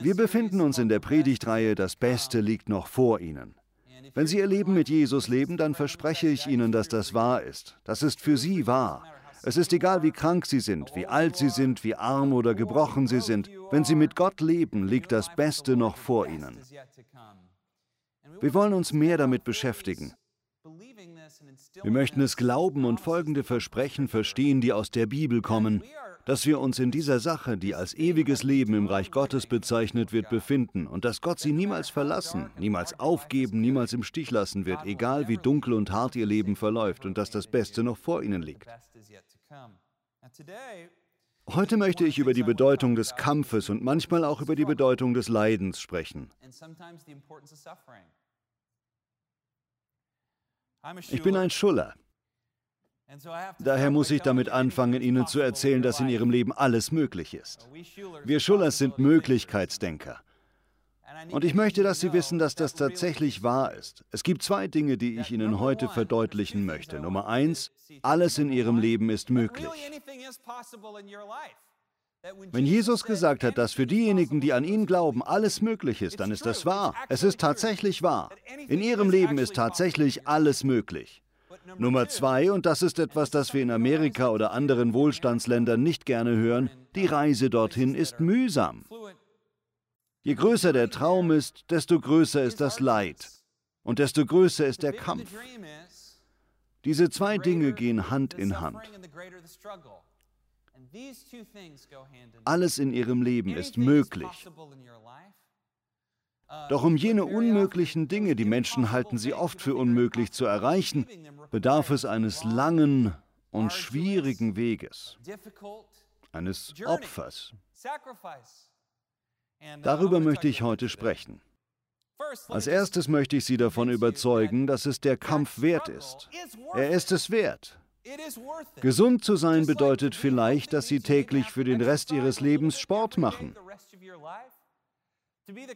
Wir befinden uns in der Predigtreihe Das Beste liegt noch vor Ihnen. Wenn Sie Ihr Leben mit Jesus leben, dann verspreche ich Ihnen, dass das wahr ist. Das ist für Sie wahr. Es ist egal, wie krank Sie sind, wie alt Sie sind, wie arm oder gebrochen Sie sind. Wenn Sie mit Gott leben, liegt das Beste noch vor Ihnen. Wir wollen uns mehr damit beschäftigen. Wir möchten es glauben und folgende Versprechen verstehen, die aus der Bibel kommen, dass wir uns in dieser Sache, die als ewiges Leben im Reich Gottes bezeichnet wird, befinden und dass Gott sie niemals verlassen, niemals aufgeben, niemals im Stich lassen wird, egal wie dunkel und hart ihr Leben verläuft und dass das Beste noch vor ihnen liegt. Heute möchte ich über die Bedeutung des Kampfes und manchmal auch über die Bedeutung des Leidens sprechen. Ich bin ein Schuller. Daher muss ich damit anfangen, Ihnen zu erzählen, dass in Ihrem Leben alles möglich ist. Wir Schullers sind Möglichkeitsdenker. Und ich möchte, dass Sie wissen, dass das tatsächlich wahr ist. Es gibt zwei Dinge, die ich Ihnen heute verdeutlichen möchte. Nummer eins, alles in Ihrem Leben ist möglich. Wenn Jesus gesagt hat, dass für diejenigen, die an ihn glauben, alles möglich ist, dann ist das wahr. Es ist tatsächlich wahr. In Ihrem Leben ist tatsächlich alles möglich. Nummer zwei, und das ist etwas, das wir in Amerika oder anderen Wohlstandsländern nicht gerne hören, die Reise dorthin ist mühsam. Je größer der Traum ist, desto größer ist das Leid und desto größer ist der Kampf. Diese zwei Dinge gehen Hand in Hand. Alles in ihrem Leben ist möglich. Doch um jene unmöglichen Dinge, die Menschen halten sie oft für unmöglich zu erreichen, bedarf es eines langen und schwierigen Weges, eines Opfers. Darüber möchte ich heute sprechen. Als erstes möchte ich Sie davon überzeugen, dass es der Kampf wert ist. Er ist es wert. Gesund zu sein bedeutet vielleicht, dass Sie täglich für den Rest Ihres Lebens Sport machen.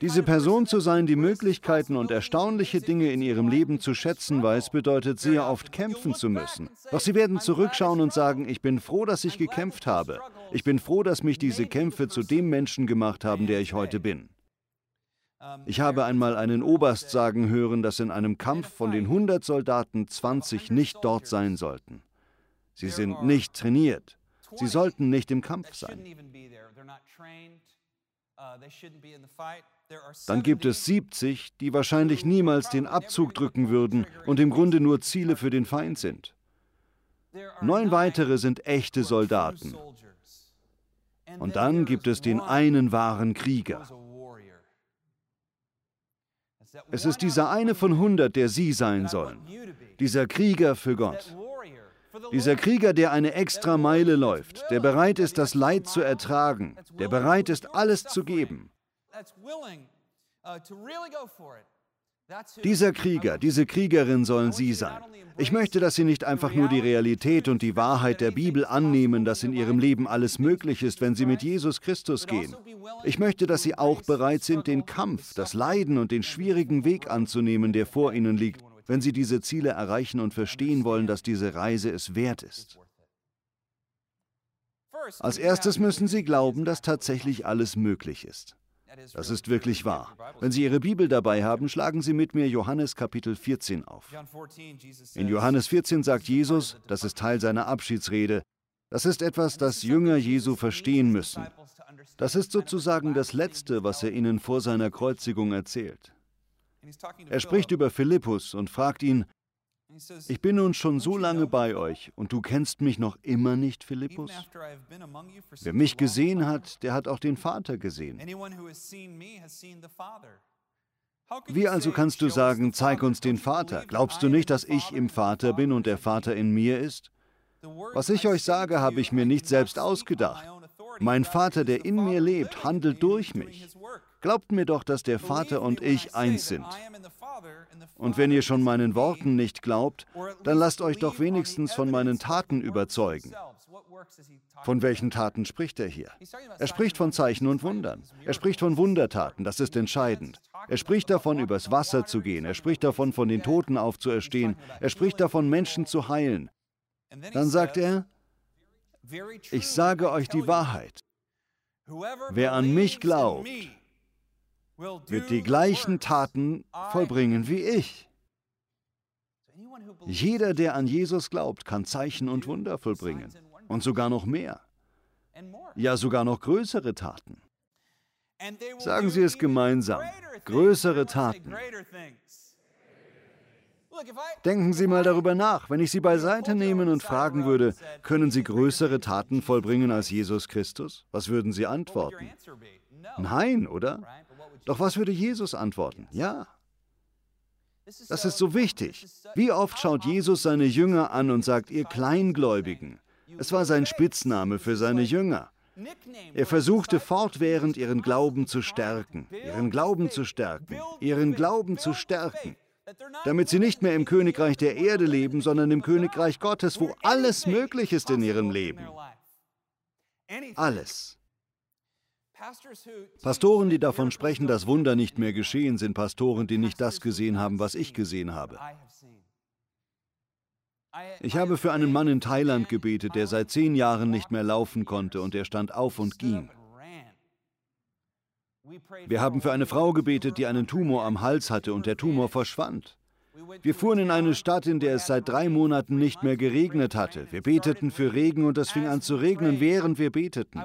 Diese Person zu sein, die Möglichkeiten und erstaunliche Dinge in ihrem Leben zu schätzen weiß, bedeutet sehr oft kämpfen zu müssen. Doch sie werden zurückschauen und sagen, ich bin froh, dass ich gekämpft habe. Ich bin froh, dass mich diese Kämpfe zu dem Menschen gemacht haben, der ich heute bin. Ich habe einmal einen Oberst sagen hören, dass in einem Kampf von den 100 Soldaten 20 nicht dort sein sollten. Sie sind nicht trainiert. Sie sollten nicht im Kampf sein. Dann gibt es 70, die wahrscheinlich niemals den Abzug drücken würden und im Grunde nur Ziele für den Feind sind. Neun weitere sind echte Soldaten. Und dann gibt es den einen wahren Krieger. Es ist dieser eine von 100, der Sie sein sollen. Dieser Krieger für Gott. Dieser Krieger, der eine extra Meile läuft, der bereit ist, das Leid zu ertragen, der bereit ist, alles zu geben. Dieser Krieger, diese Kriegerin sollen Sie sein. Ich möchte, dass Sie nicht einfach nur die Realität und die Wahrheit der Bibel annehmen, dass in Ihrem Leben alles möglich ist, wenn Sie mit Jesus Christus gehen. Ich möchte, dass Sie auch bereit sind, den Kampf, das Leiden und den schwierigen Weg anzunehmen, der vor Ihnen liegt, wenn Sie diese Ziele erreichen und verstehen wollen, dass diese Reise es wert ist. Als erstes müssen Sie glauben, dass tatsächlich alles möglich ist. Das ist wirklich wahr. Wenn Sie Ihre Bibel dabei haben, schlagen Sie mit mir Johannes Kapitel 14 auf. In Johannes 14 sagt Jesus, das ist Teil seiner Abschiedsrede, das ist etwas, das Jünger Jesu verstehen müssen. Das ist sozusagen das Letzte, was er ihnen vor seiner Kreuzigung erzählt. Er spricht über Philippus und fragt ihn, ich bin nun schon so lange bei euch und du kennst mich noch immer nicht, Philippus? Wer mich gesehen hat, der hat auch den Vater gesehen. Wie also kannst du sagen, zeig uns den Vater? Glaubst du nicht, dass ich im Vater bin und der Vater in mir ist? Was ich euch sage, habe ich mir nicht selbst ausgedacht. Mein Vater, der in mir lebt, handelt durch mich. Glaubt mir doch, dass der Vater und ich eins sind. Und wenn ihr schon meinen Worten nicht glaubt, dann lasst euch doch wenigstens von meinen Taten überzeugen. Von welchen Taten spricht er hier? Er spricht von Zeichen und Wundern. Er spricht von Wundertaten, das ist entscheidend. Er spricht davon, übers Wasser zu gehen. Er spricht davon, von den Toten aufzuerstehen. Er spricht davon, Menschen zu heilen. Dann sagt er, ich sage euch die Wahrheit. Wer an mich glaubt, wird die gleichen Taten vollbringen wie ich. Jeder, der an Jesus glaubt, kann Zeichen und Wunder vollbringen. Und sogar noch mehr. Ja, sogar noch größere Taten. Sagen Sie es gemeinsam. Größere Taten. Denken Sie mal darüber nach, wenn ich Sie beiseite nehmen und fragen würde, können Sie größere Taten vollbringen als Jesus Christus? Was würden Sie antworten? Nein, oder? Doch was würde Jesus antworten? Ja. Das ist so wichtig. Wie oft schaut Jesus seine Jünger an und sagt, ihr Kleingläubigen. Es war sein Spitzname für seine Jünger. Er versuchte fortwährend ihren Glauben zu stärken, ihren Glauben zu stärken, ihren Glauben zu stärken, damit sie nicht mehr im Königreich der Erde leben, sondern im Königreich Gottes, wo alles möglich ist in ihrem Leben. Alles. Pastoren, die davon sprechen, dass Wunder nicht mehr geschehen, sind Pastoren, die nicht das gesehen haben, was ich gesehen habe. Ich habe für einen Mann in Thailand gebetet, der seit zehn Jahren nicht mehr laufen konnte und er stand auf und ging. Wir haben für eine Frau gebetet, die einen Tumor am Hals hatte und der Tumor verschwand. Wir fuhren in eine Stadt, in der es seit drei Monaten nicht mehr geregnet hatte. Wir beteten für Regen und es fing an zu regnen, während wir beteten.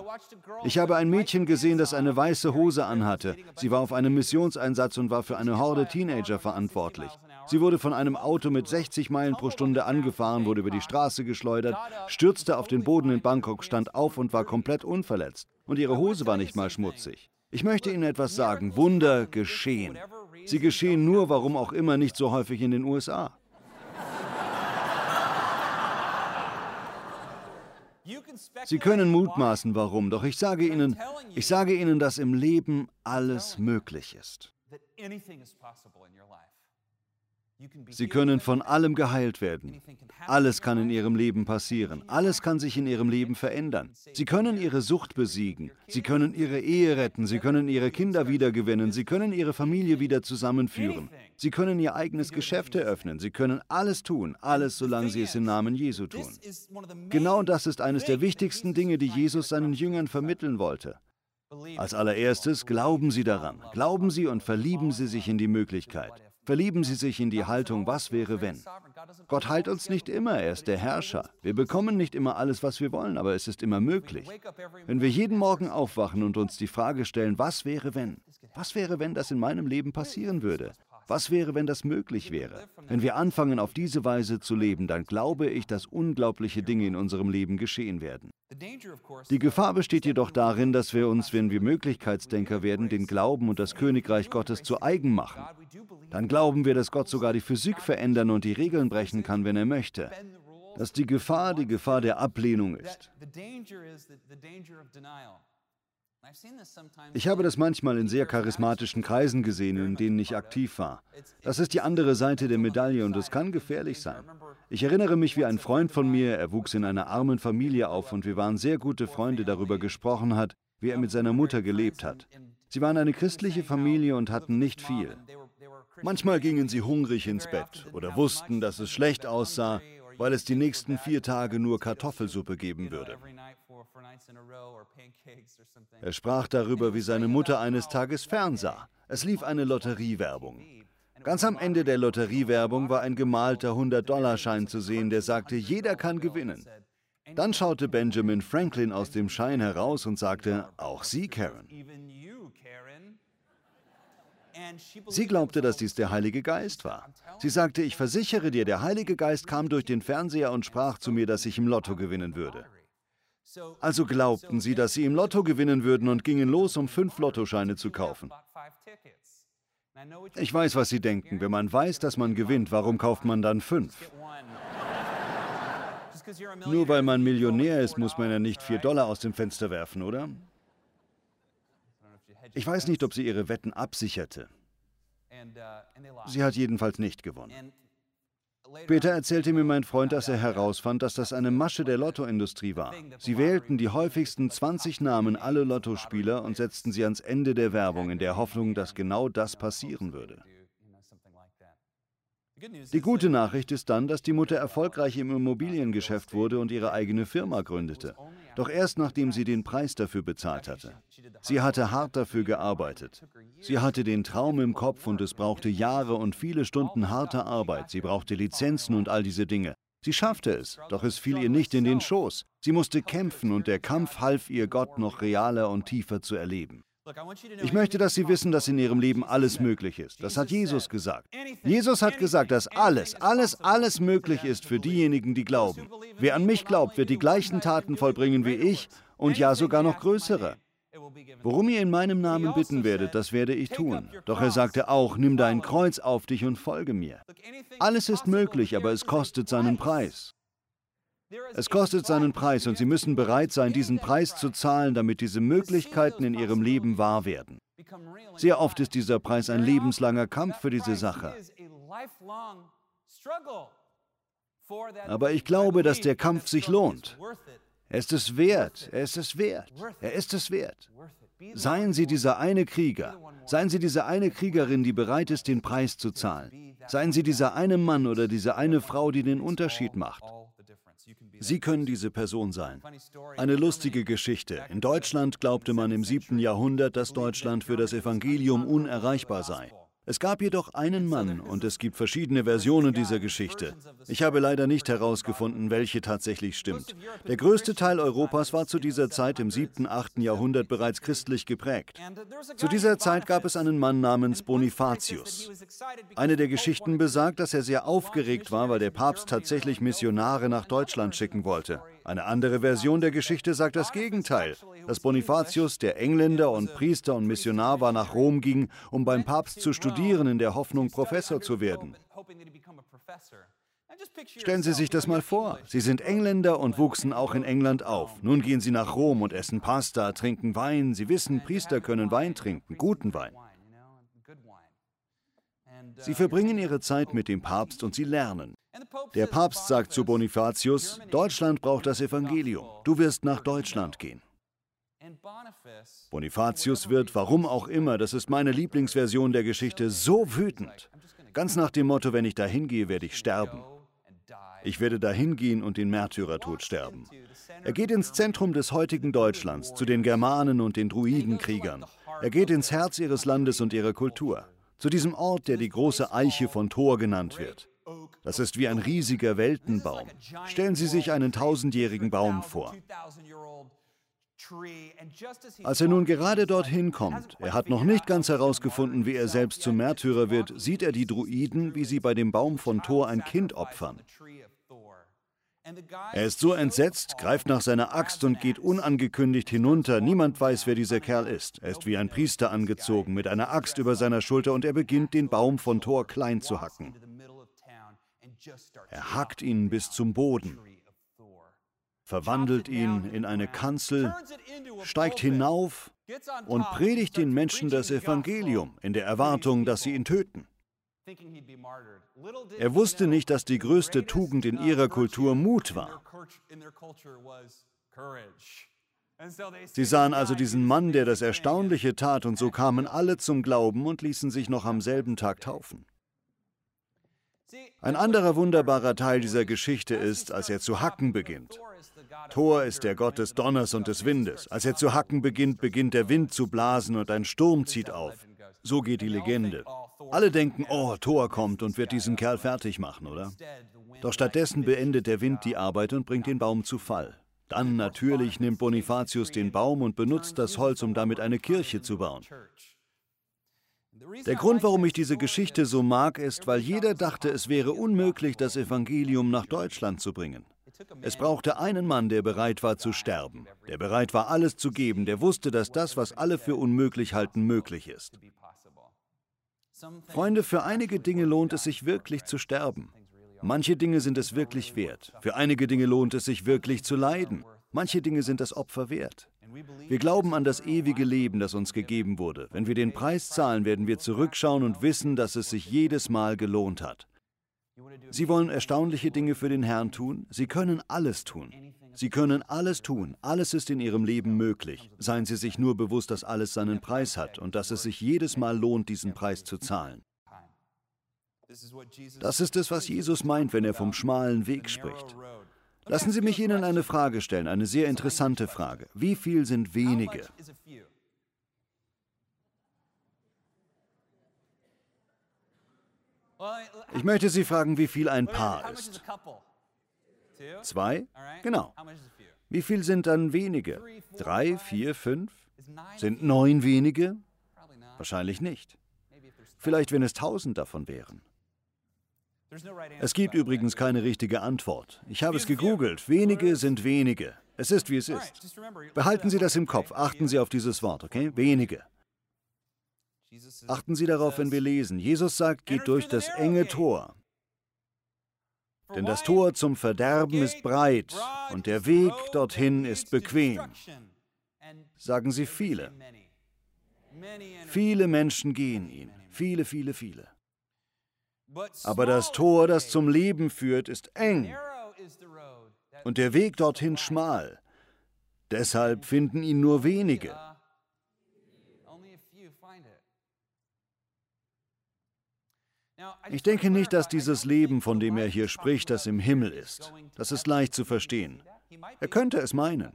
Ich habe ein Mädchen gesehen, das eine weiße Hose anhatte. Sie war auf einem Missionseinsatz und war für eine Horde Teenager verantwortlich. Sie wurde von einem Auto mit 60 Meilen pro Stunde angefahren, wurde über die Straße geschleudert, stürzte auf den Boden in Bangkok, stand auf und war komplett unverletzt. Und ihre Hose war nicht mal schmutzig. Ich möchte Ihnen etwas sagen. Wunder geschehen. Sie geschehen nur, warum auch immer, nicht so häufig in den USA. Sie können mutmaßen, warum, doch ich sage Ihnen, ich sage Ihnen, dass im Leben alles möglich ist. Sie können von allem geheilt werden. Alles kann in ihrem Leben passieren. Alles kann sich in ihrem Leben verändern. Sie können ihre Sucht besiegen. Sie können ihre Ehe retten. Sie können ihre Kinder wiedergewinnen. Sie können ihre Familie wieder zusammenführen. Sie können ihr eigenes Geschäft eröffnen. Sie können alles tun. Alles, solange sie es im Namen Jesu tun. Genau das ist eines der wichtigsten Dinge, die Jesus seinen Jüngern vermitteln wollte. Als allererstes glauben Sie daran. Glauben Sie und verlieben Sie sich in die Möglichkeit. Verlieben Sie sich in die Haltung, was wäre wenn. Gott heilt uns nicht immer, er ist der Herrscher. Wir bekommen nicht immer alles, was wir wollen, aber es ist immer möglich. Wenn wir jeden Morgen aufwachen und uns die Frage stellen, was wäre wenn? Was wäre, wenn das in meinem Leben passieren würde? Was wäre, wenn das möglich wäre? Wenn wir anfangen, auf diese Weise zu leben, dann glaube ich, dass unglaubliche Dinge in unserem Leben geschehen werden. Die Gefahr besteht jedoch darin, dass wir uns, wenn wir Möglichkeitsdenker werden, den Glauben und das Königreich Gottes zu eigen machen. Dann glauben wir, dass Gott sogar die Physik verändern und die Regeln brechen kann, wenn er möchte. Dass die Gefahr die Gefahr der Ablehnung ist. Ich habe das manchmal in sehr charismatischen Kreisen gesehen, in denen ich aktiv war. Das ist die andere Seite der Medaille und es kann gefährlich sein. Ich erinnere mich, wie ein Freund von mir, er wuchs in einer armen Familie auf und wir waren sehr gute Freunde, darüber gesprochen hat, wie er mit seiner Mutter gelebt hat. Sie waren eine christliche Familie und hatten nicht viel. Manchmal gingen sie hungrig ins Bett oder wussten, dass es schlecht aussah, weil es die nächsten vier Tage nur Kartoffelsuppe geben würde. Er sprach darüber, wie seine Mutter eines Tages fernsah. Es lief eine Lotteriewerbung. Ganz am Ende der Lotteriewerbung war ein gemalter 100-Dollar-Schein zu sehen, der sagte, jeder kann gewinnen. Dann schaute Benjamin Franklin aus dem Schein heraus und sagte, auch Sie, Karen. Sie glaubte, dass dies der Heilige Geist war. Sie sagte, ich versichere dir, der Heilige Geist kam durch den Fernseher und sprach zu mir, dass ich im Lotto gewinnen würde. Also glaubten sie, dass sie im Lotto gewinnen würden und gingen los, um fünf Lottoscheine zu kaufen. Ich weiß, was Sie denken. Wenn man weiß, dass man gewinnt, warum kauft man dann fünf? Nur weil man Millionär ist, muss man ja nicht vier Dollar aus dem Fenster werfen, oder? Ich weiß nicht, ob sie ihre Wetten absicherte. Sie hat jedenfalls nicht gewonnen. Später erzählte mir mein Freund, dass er herausfand, dass das eine Masche der Lottoindustrie war. Sie wählten die häufigsten 20 Namen aller Lottospieler und setzten sie ans Ende der Werbung in der Hoffnung, dass genau das passieren würde. Die gute Nachricht ist dann, dass die Mutter erfolgreich im Immobiliengeschäft wurde und ihre eigene Firma gründete. Doch erst nachdem sie den Preis dafür bezahlt hatte. Sie hatte hart dafür gearbeitet. Sie hatte den Traum im Kopf und es brauchte Jahre und viele Stunden harter Arbeit. Sie brauchte Lizenzen und all diese Dinge. Sie schaffte es, doch es fiel ihr nicht in den Schoß. Sie musste kämpfen und der Kampf half ihr, Gott noch realer und tiefer zu erleben. Ich möchte, dass Sie wissen, dass in Ihrem Leben alles möglich ist. Das hat Jesus gesagt. Jesus hat gesagt, dass alles, alles, alles möglich ist für diejenigen, die glauben. Wer an mich glaubt, wird die gleichen Taten vollbringen wie ich und ja sogar noch größere. Worum ihr in meinem Namen bitten werdet, das werde ich tun. Doch er sagte auch, nimm dein Kreuz auf dich und folge mir. Alles ist möglich, aber es kostet seinen Preis. Es kostet seinen Preis und Sie müssen bereit sein, diesen Preis zu zahlen, damit diese Möglichkeiten in Ihrem Leben wahr werden. Sehr oft ist dieser Preis ein lebenslanger Kampf für diese Sache. Aber ich glaube, dass der Kampf sich lohnt. Er ist es wert, er ist es wert, er ist es wert. Seien Sie dieser eine Krieger, seien Sie diese eine Kriegerin, die bereit ist, den Preis zu zahlen. Seien Sie dieser eine Mann oder diese eine Frau, die den Unterschied macht. Sie können diese Person sein. Eine lustige Geschichte. In Deutschland glaubte man im 7. Jahrhundert, dass Deutschland für das Evangelium unerreichbar sei. Es gab jedoch einen Mann und es gibt verschiedene Versionen dieser Geschichte. Ich habe leider nicht herausgefunden, welche tatsächlich stimmt. Der größte Teil Europas war zu dieser Zeit im 7., 8. Jahrhundert bereits christlich geprägt. Zu dieser Zeit gab es einen Mann namens Bonifatius. Eine der Geschichten besagt, dass er sehr aufgeregt war, weil der Papst tatsächlich Missionare nach Deutschland schicken wollte. Eine andere Version der Geschichte sagt das Gegenteil, dass Bonifatius, der Engländer und Priester und Missionar war, nach Rom ging, um beim Papst zu studieren, in der Hoffnung, Professor zu werden. Stellen Sie sich das mal vor. Sie sind Engländer und wuchsen auch in England auf. Nun gehen Sie nach Rom und essen Pasta, trinken Wein. Sie wissen, Priester können Wein trinken, guten Wein. Sie verbringen ihre Zeit mit dem Papst und sie lernen. Der Papst sagt zu Bonifatius, Deutschland braucht das Evangelium, du wirst nach Deutschland gehen. Bonifatius wird, warum auch immer, das ist meine Lieblingsversion der Geschichte, so wütend. Ganz nach dem Motto, wenn ich dahin gehe, werde ich sterben. Ich werde dahin gehen und den Märtyrertod sterben. Er geht ins Zentrum des heutigen Deutschlands, zu den Germanen und den Druidenkriegern. Er geht ins Herz ihres Landes und ihrer Kultur, zu diesem Ort, der die große Eiche von Thor genannt wird. Das ist wie ein riesiger Weltenbaum. Stellen Sie sich einen tausendjährigen Baum vor. Als er nun gerade dorthin kommt, er hat noch nicht ganz herausgefunden, wie er selbst zum Märtyrer wird, sieht er die Druiden, wie sie bei dem Baum von Thor ein Kind opfern. Er ist so entsetzt, greift nach seiner Axt und geht unangekündigt hinunter. Niemand weiß, wer dieser Kerl ist. Er ist wie ein Priester angezogen, mit einer Axt über seiner Schulter und er beginnt, den Baum von Thor klein zu hacken. Er hackt ihn bis zum Boden, verwandelt ihn in eine Kanzel, steigt hinauf und predigt den Menschen das Evangelium in der Erwartung, dass sie ihn töten. Er wusste nicht, dass die größte Tugend in ihrer Kultur Mut war. Sie sahen also diesen Mann, der das Erstaunliche tat, und so kamen alle zum Glauben und ließen sich noch am selben Tag taufen. Ein anderer wunderbarer Teil dieser Geschichte ist, als er zu hacken beginnt. Thor ist der Gott des Donners und des Windes. Als er zu hacken beginnt, beginnt der Wind zu blasen und ein Sturm zieht auf. So geht die Legende. Alle denken, oh, Thor kommt und wird diesen Kerl fertig machen, oder? Doch stattdessen beendet der Wind die Arbeit und bringt den Baum zu Fall. Dann natürlich nimmt Bonifatius den Baum und benutzt das Holz, um damit eine Kirche zu bauen. Der Grund, warum ich diese Geschichte so mag, ist, weil jeder dachte, es wäre unmöglich, das Evangelium nach Deutschland zu bringen. Es brauchte einen Mann, der bereit war zu sterben, der bereit war, alles zu geben, der wusste, dass das, was alle für unmöglich halten, möglich ist. Freunde, für einige Dinge lohnt es sich wirklich zu sterben. Manche Dinge sind es wirklich wert. Für einige Dinge lohnt es sich wirklich zu leiden. Manche Dinge sind das Opfer wert. Wir glauben an das ewige Leben, das uns gegeben wurde. Wenn wir den Preis zahlen, werden wir zurückschauen und wissen, dass es sich jedes Mal gelohnt hat. Sie wollen erstaunliche Dinge für den Herrn tun? Sie können alles tun. Sie können alles tun. Alles ist in Ihrem Leben möglich. Seien Sie sich nur bewusst, dass alles seinen Preis hat und dass es sich jedes Mal lohnt, diesen Preis zu zahlen. Das ist es, was Jesus meint, wenn er vom schmalen Weg spricht. Lassen Sie mich Ihnen eine Frage stellen, eine sehr interessante Frage. Wie viel sind wenige? Ich möchte Sie fragen, wie viel ein Paar ist. Zwei? Genau. Wie viel sind dann wenige? Drei, vier, fünf? Sind neun wenige? Wahrscheinlich nicht. Vielleicht, wenn es tausend davon wären. Es gibt übrigens keine richtige Antwort. Ich habe es gegoogelt. Wenige sind wenige. Es ist, wie es ist. Behalten Sie das im Kopf. Achten Sie auf dieses Wort, okay? Wenige. Achten Sie darauf, wenn wir lesen. Jesus sagt, geht durch das enge Tor. Denn das Tor zum Verderben ist breit und der Weg dorthin ist bequem. Sagen Sie viele. Viele Menschen gehen ihn. Viele, viele, viele. Aber das Tor, das zum Leben führt, ist eng und der Weg dorthin schmal. Deshalb finden ihn nur wenige. Ich denke nicht, dass dieses Leben, von dem er hier spricht, das im Himmel ist. Das ist leicht zu verstehen. Er könnte es meinen.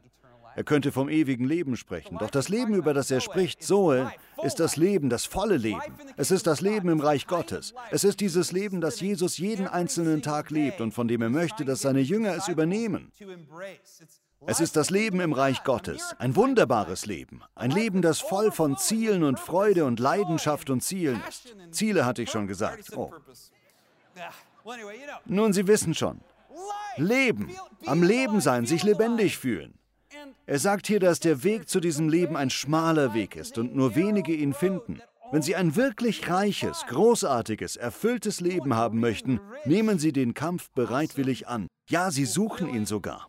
Er könnte vom ewigen Leben sprechen. Doch das Leben, über das er spricht, Zoe, ist das Leben, das volle Leben. Es ist das Leben im Reich Gottes. Es ist dieses Leben, das Jesus jeden einzelnen Tag lebt und von dem er möchte, dass seine Jünger es übernehmen. Es ist das Leben im Reich Gottes, ein wunderbares Leben, ein Leben, das voll von Zielen und Freude und Leidenschaft und Zielen ist. Ziele hatte ich schon gesagt. Oh. Nun, Sie wissen schon. Leben, am Leben sein, sich lebendig fühlen. Er sagt hier, dass der Weg zu diesem Leben ein schmaler Weg ist und nur wenige ihn finden. Wenn Sie ein wirklich reiches, großartiges, erfülltes Leben haben möchten, nehmen Sie den Kampf bereitwillig an. Ja, Sie suchen ihn sogar.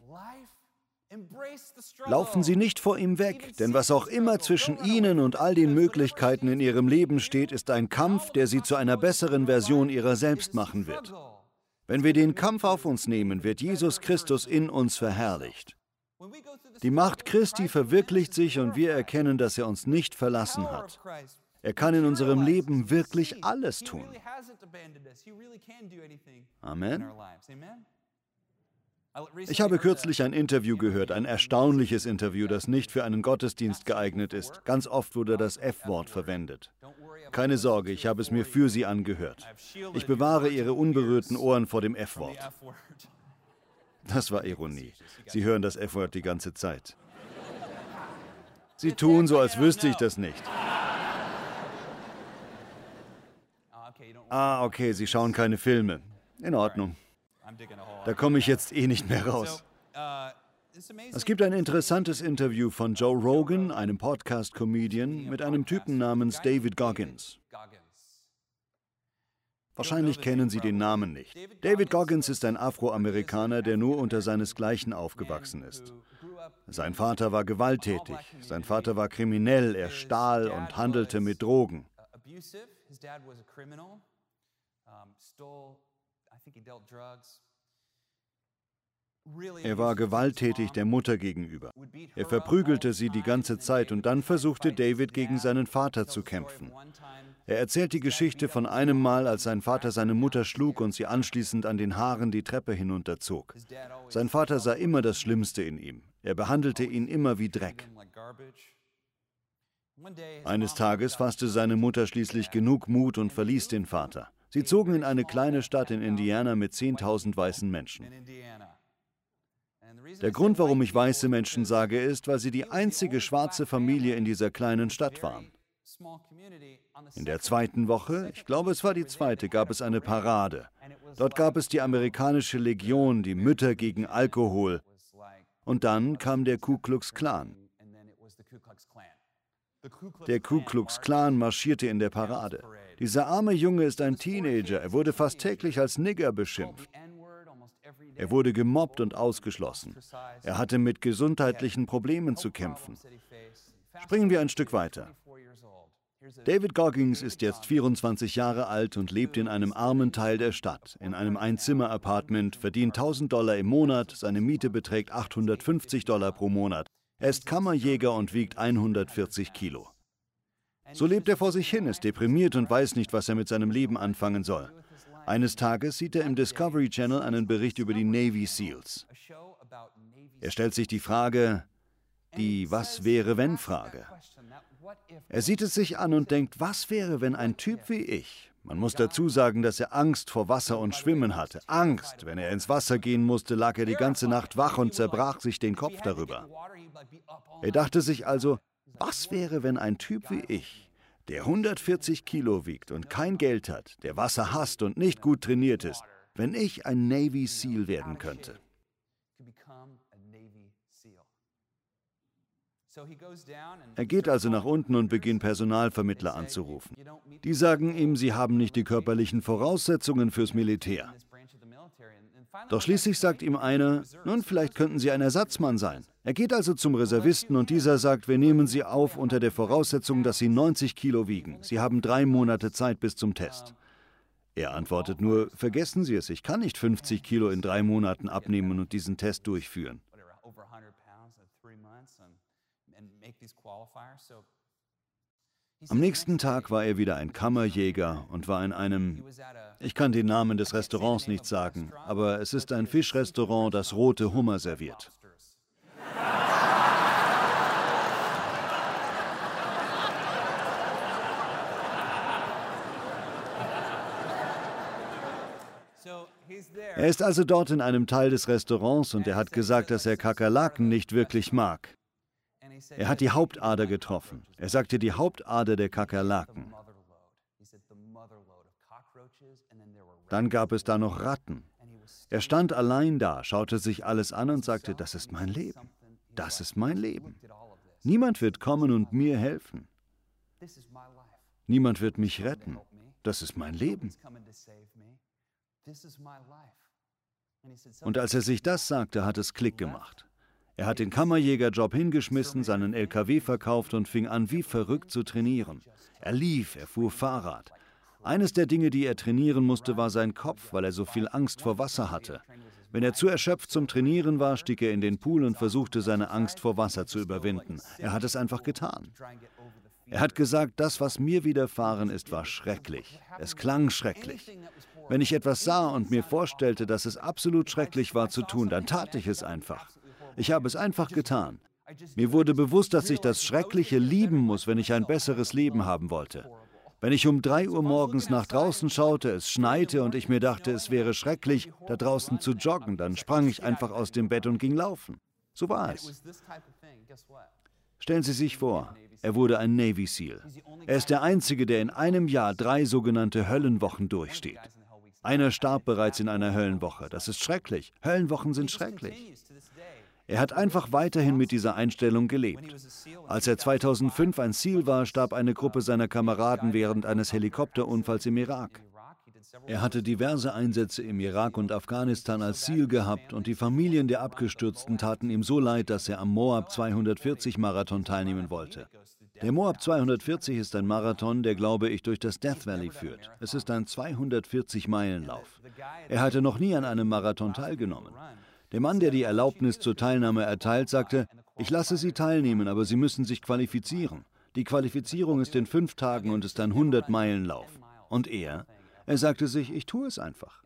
Laufen Sie nicht vor ihm weg, denn was auch immer zwischen Ihnen und all den Möglichkeiten in Ihrem Leben steht, ist ein Kampf, der Sie zu einer besseren Version Ihrer selbst machen wird. Wenn wir den Kampf auf uns nehmen, wird Jesus Christus in uns verherrlicht. Die Macht Christi verwirklicht sich und wir erkennen, dass er uns nicht verlassen hat. Er kann in unserem Leben wirklich alles tun. Amen. Ich habe kürzlich ein Interview gehört, ein erstaunliches Interview, das nicht für einen Gottesdienst geeignet ist. Ganz oft wurde das F-Wort verwendet. Keine Sorge, ich habe es mir für Sie angehört. Ich bewahre Ihre unberührten Ohren vor dem F-Wort. Das war Ironie. Sie hören das F-Wort die ganze Zeit. Sie tun so, als wüsste ich das nicht. Ah, okay, Sie schauen keine Filme. In Ordnung. Da komme ich jetzt eh nicht mehr raus. Es gibt ein interessantes Interview von Joe Rogan, einem Podcast-Comedian, mit einem Typen namens David Goggins. Wahrscheinlich kennen Sie den Namen nicht. David Goggins ist ein Afroamerikaner, der nur unter seinesgleichen aufgewachsen ist. Sein Vater war gewalttätig, sein Vater war kriminell, er stahl und handelte mit Drogen. Er war gewalttätig der Mutter gegenüber. Er verprügelte sie die ganze Zeit und dann versuchte David gegen seinen Vater zu kämpfen. Er erzählt die Geschichte von einem Mal, als sein Vater seine Mutter schlug und sie anschließend an den Haaren die Treppe hinunterzog. Sein Vater sah immer das Schlimmste in ihm. Er behandelte ihn immer wie Dreck. Eines Tages fasste seine Mutter schließlich genug Mut und verließ den Vater. Sie zogen in eine kleine Stadt in Indiana mit 10.000 weißen Menschen. Der Grund, warum ich weiße Menschen sage, ist, weil sie die einzige schwarze Familie in dieser kleinen Stadt waren. In der zweiten Woche, ich glaube es war die zweite, gab es eine Parade. Dort gab es die amerikanische Legion, die Mütter gegen Alkohol. Und dann kam der Ku Klux Klan. Der Ku Klux Klan marschierte in der Parade. Dieser arme Junge ist ein Teenager. Er wurde fast täglich als Nigger beschimpft. Er wurde gemobbt und ausgeschlossen. Er hatte mit gesundheitlichen Problemen zu kämpfen. Springen wir ein Stück weiter. David Goggins ist jetzt 24 Jahre alt und lebt in einem armen Teil der Stadt, in einem Einzimmer-Apartment, verdient 1000 Dollar im Monat, seine Miete beträgt 850 Dollar pro Monat. Er ist Kammerjäger und wiegt 140 Kilo. So lebt er vor sich hin, ist deprimiert und weiß nicht, was er mit seinem Leben anfangen soll. Eines Tages sieht er im Discovery Channel einen Bericht über die Navy SEALs. Er stellt sich die Frage, die Was wäre wenn Frage. Er sieht es sich an und denkt, was wäre, wenn ein Typ wie ich, man muss dazu sagen, dass er Angst vor Wasser und Schwimmen hatte. Angst, wenn er ins Wasser gehen musste, lag er die ganze Nacht wach und zerbrach sich den Kopf darüber. Er dachte sich also, was wäre, wenn ein Typ wie ich, der 140 Kilo wiegt und kein Geld hat, der Wasser hasst und nicht gut trainiert ist, wenn ich ein Navy SEAL werden könnte? Er geht also nach unten und beginnt Personalvermittler anzurufen. Die sagen ihm, sie haben nicht die körperlichen Voraussetzungen fürs Militär. Doch schließlich sagt ihm einer, nun, vielleicht könnten Sie ein Ersatzmann sein. Er geht also zum Reservisten und dieser sagt, wir nehmen Sie auf unter der Voraussetzung, dass Sie 90 Kilo wiegen. Sie haben drei Monate Zeit bis zum Test. Er antwortet nur, vergessen Sie es, ich kann nicht 50 Kilo in drei Monaten abnehmen und diesen Test durchführen. Am nächsten Tag war er wieder ein Kammerjäger und war in einem, ich kann den Namen des Restaurants nicht sagen, aber es ist ein Fischrestaurant, das rote Hummer serviert. Er ist also dort in einem Teil des Restaurants und er hat gesagt, dass er Kakerlaken nicht wirklich mag. Er hat die Hauptader getroffen. Er sagte die Hauptader der Kakerlaken. Dann gab es da noch Ratten. Er stand allein da, schaute sich alles an und sagte, das ist mein Leben. Das ist mein Leben. Niemand wird kommen und mir helfen. Niemand wird mich retten. Das ist mein Leben. Und als er sich das sagte, hat es Klick gemacht. Er hat den Kammerjägerjob hingeschmissen, seinen LKW verkauft und fing an, wie verrückt zu trainieren. Er lief, er fuhr Fahrrad. Eines der Dinge, die er trainieren musste, war sein Kopf, weil er so viel Angst vor Wasser hatte. Wenn er zu erschöpft zum Trainieren war, stieg er in den Pool und versuchte seine Angst vor Wasser zu überwinden. Er hat es einfach getan. Er hat gesagt, das, was mir widerfahren ist, war schrecklich. Es klang schrecklich. Wenn ich etwas sah und mir vorstellte, dass es absolut schrecklich war zu tun, dann tat ich es einfach. Ich habe es einfach getan. Mir wurde bewusst, dass ich das Schreckliche lieben muss, wenn ich ein besseres Leben haben wollte. Wenn ich um drei Uhr morgens nach draußen schaute, es schneite und ich mir dachte, es wäre schrecklich, da draußen zu joggen, dann sprang ich einfach aus dem Bett und ging laufen. So war es. Stellen Sie sich vor, er wurde ein Navy SEAL. Er ist der Einzige, der in einem Jahr drei sogenannte Höllenwochen durchsteht. Einer starb bereits in einer Höllenwoche. Das ist schrecklich. Höllenwochen sind schrecklich. Er hat einfach weiterhin mit dieser Einstellung gelebt. Als er 2005 ein SEAL war, starb eine Gruppe seiner Kameraden während eines Helikopterunfalls im Irak. Er hatte diverse Einsätze im Irak und Afghanistan als SEAL gehabt und die Familien der Abgestürzten taten ihm so leid, dass er am Moab 240 Marathon teilnehmen wollte. Der Moab 240 ist ein Marathon, der, glaube ich, durch das Death Valley führt. Es ist ein 240-Meilen-Lauf. Er hatte noch nie an einem Marathon teilgenommen. Der Mann, der die Erlaubnis zur Teilnahme erteilt, sagte, ich lasse Sie teilnehmen, aber Sie müssen sich qualifizieren. Die Qualifizierung ist in fünf Tagen und ist ein 100-Meilen-Lauf. Und er? Er sagte sich, ich tue es einfach.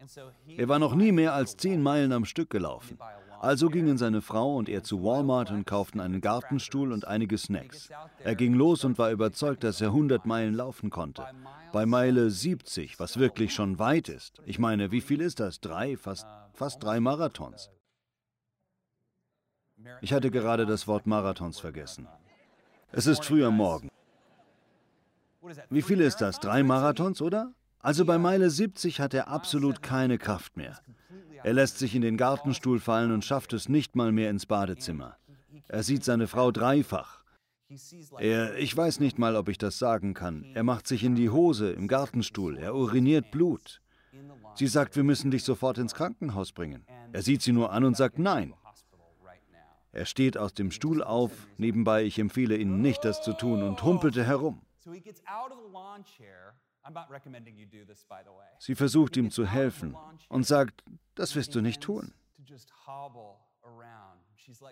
Er war noch nie mehr als zehn Meilen am Stück gelaufen. Also gingen seine Frau und er zu Walmart und kauften einen Gartenstuhl und einige Snacks. Er ging los und war überzeugt, dass er 100 Meilen laufen konnte. Bei Meile 70, was wirklich schon weit ist. Ich meine, wie viel ist das? Drei, fast, fast drei Marathons. Ich hatte gerade das Wort Marathons vergessen. Es ist früh am Morgen. Wie viel ist das? Drei Marathons, oder? Also bei Meile 70 hat er absolut keine Kraft mehr. Er lässt sich in den Gartenstuhl fallen und schafft es nicht mal mehr ins Badezimmer. Er sieht seine Frau dreifach. Er, ich weiß nicht mal, ob ich das sagen kann. Er macht sich in die Hose im Gartenstuhl. Er uriniert Blut. Sie sagt, wir müssen dich sofort ins Krankenhaus bringen. Er sieht sie nur an und sagt nein. Er steht aus dem Stuhl auf, nebenbei ich empfehle Ihnen nicht, das zu tun, und humpelte herum. Sie versucht ihm zu helfen und sagt, das wirst du nicht tun.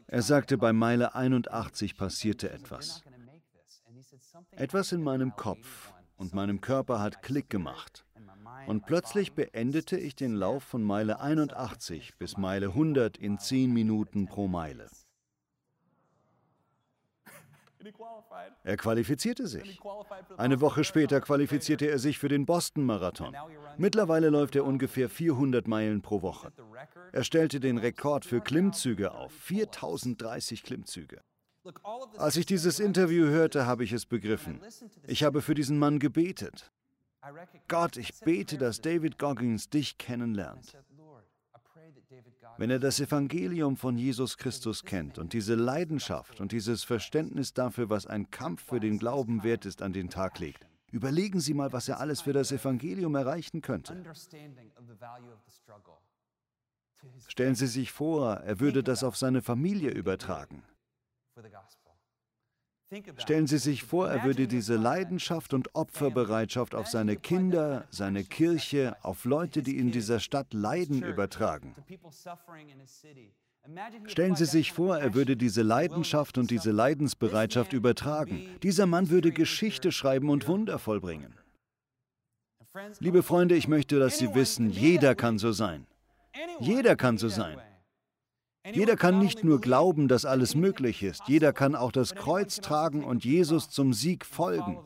Er sagte, bei Meile 81 passierte etwas. Etwas in meinem Kopf und meinem Körper hat Klick gemacht. Und plötzlich beendete ich den Lauf von Meile 81 bis Meile 100 in 10 Minuten pro Meile. Er qualifizierte sich. Eine Woche später qualifizierte er sich für den Boston-Marathon. Mittlerweile läuft er ungefähr 400 Meilen pro Woche. Er stellte den Rekord für Klimmzüge auf, 4030 Klimmzüge. Als ich dieses Interview hörte, habe ich es begriffen. Ich habe für diesen Mann gebetet. Gott, ich bete, dass David Goggins dich kennenlernt. Wenn er das Evangelium von Jesus Christus kennt und diese Leidenschaft und dieses Verständnis dafür, was ein Kampf für den Glauben wert ist, an den Tag legt, überlegen Sie mal, was er alles für das Evangelium erreichen könnte. Stellen Sie sich vor, er würde das auf seine Familie übertragen. Stellen Sie sich vor, er würde diese Leidenschaft und Opferbereitschaft auf seine Kinder, seine Kirche, auf Leute, die in dieser Stadt leiden, übertragen. Stellen Sie sich vor, er würde diese Leidenschaft und diese Leidensbereitschaft übertragen. Dieser Mann würde Geschichte schreiben und Wunder vollbringen. Liebe Freunde, ich möchte, dass Sie wissen, jeder kann so sein. Jeder kann so sein. Jeder kann nicht nur glauben, dass alles möglich ist, jeder kann auch das Kreuz tragen und Jesus zum Sieg folgen.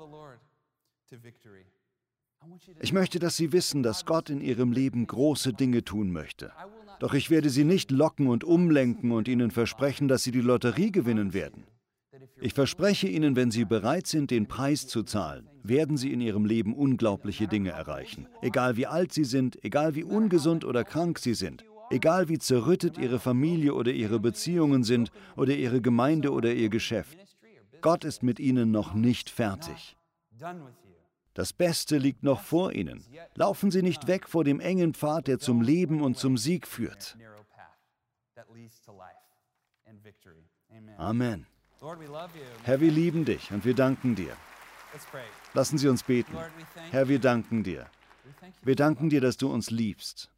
Ich möchte, dass Sie wissen, dass Gott in Ihrem Leben große Dinge tun möchte. Doch ich werde Sie nicht locken und umlenken und Ihnen versprechen, dass Sie die Lotterie gewinnen werden. Ich verspreche Ihnen, wenn Sie bereit sind, den Preis zu zahlen, werden Sie in Ihrem Leben unglaubliche Dinge erreichen. Egal wie alt Sie sind, egal wie ungesund oder krank Sie sind, Egal wie zerrüttet ihre Familie oder ihre Beziehungen sind oder ihre Gemeinde oder ihr Geschäft, Gott ist mit ihnen noch nicht fertig. Das Beste liegt noch vor ihnen. Laufen Sie nicht weg vor dem engen Pfad, der zum Leben und zum Sieg führt. Amen. Herr, wir lieben dich und wir danken dir. Lassen Sie uns beten. Herr, wir danken dir. Wir danken dir, dass du uns liebst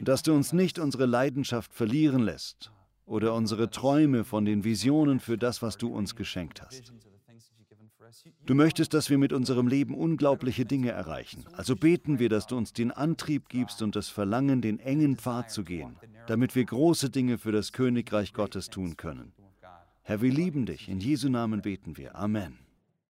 dass du uns nicht unsere Leidenschaft verlieren lässt oder unsere Träume von den Visionen für das, was du uns geschenkt hast. Du möchtest, dass wir mit unserem Leben unglaubliche Dinge erreichen. Also beten wir, dass du uns den Antrieb gibst und das Verlangen, den engen Pfad zu gehen, damit wir große Dinge für das Königreich Gottes tun können. Herr, wir lieben dich. In Jesu Namen beten wir. Amen.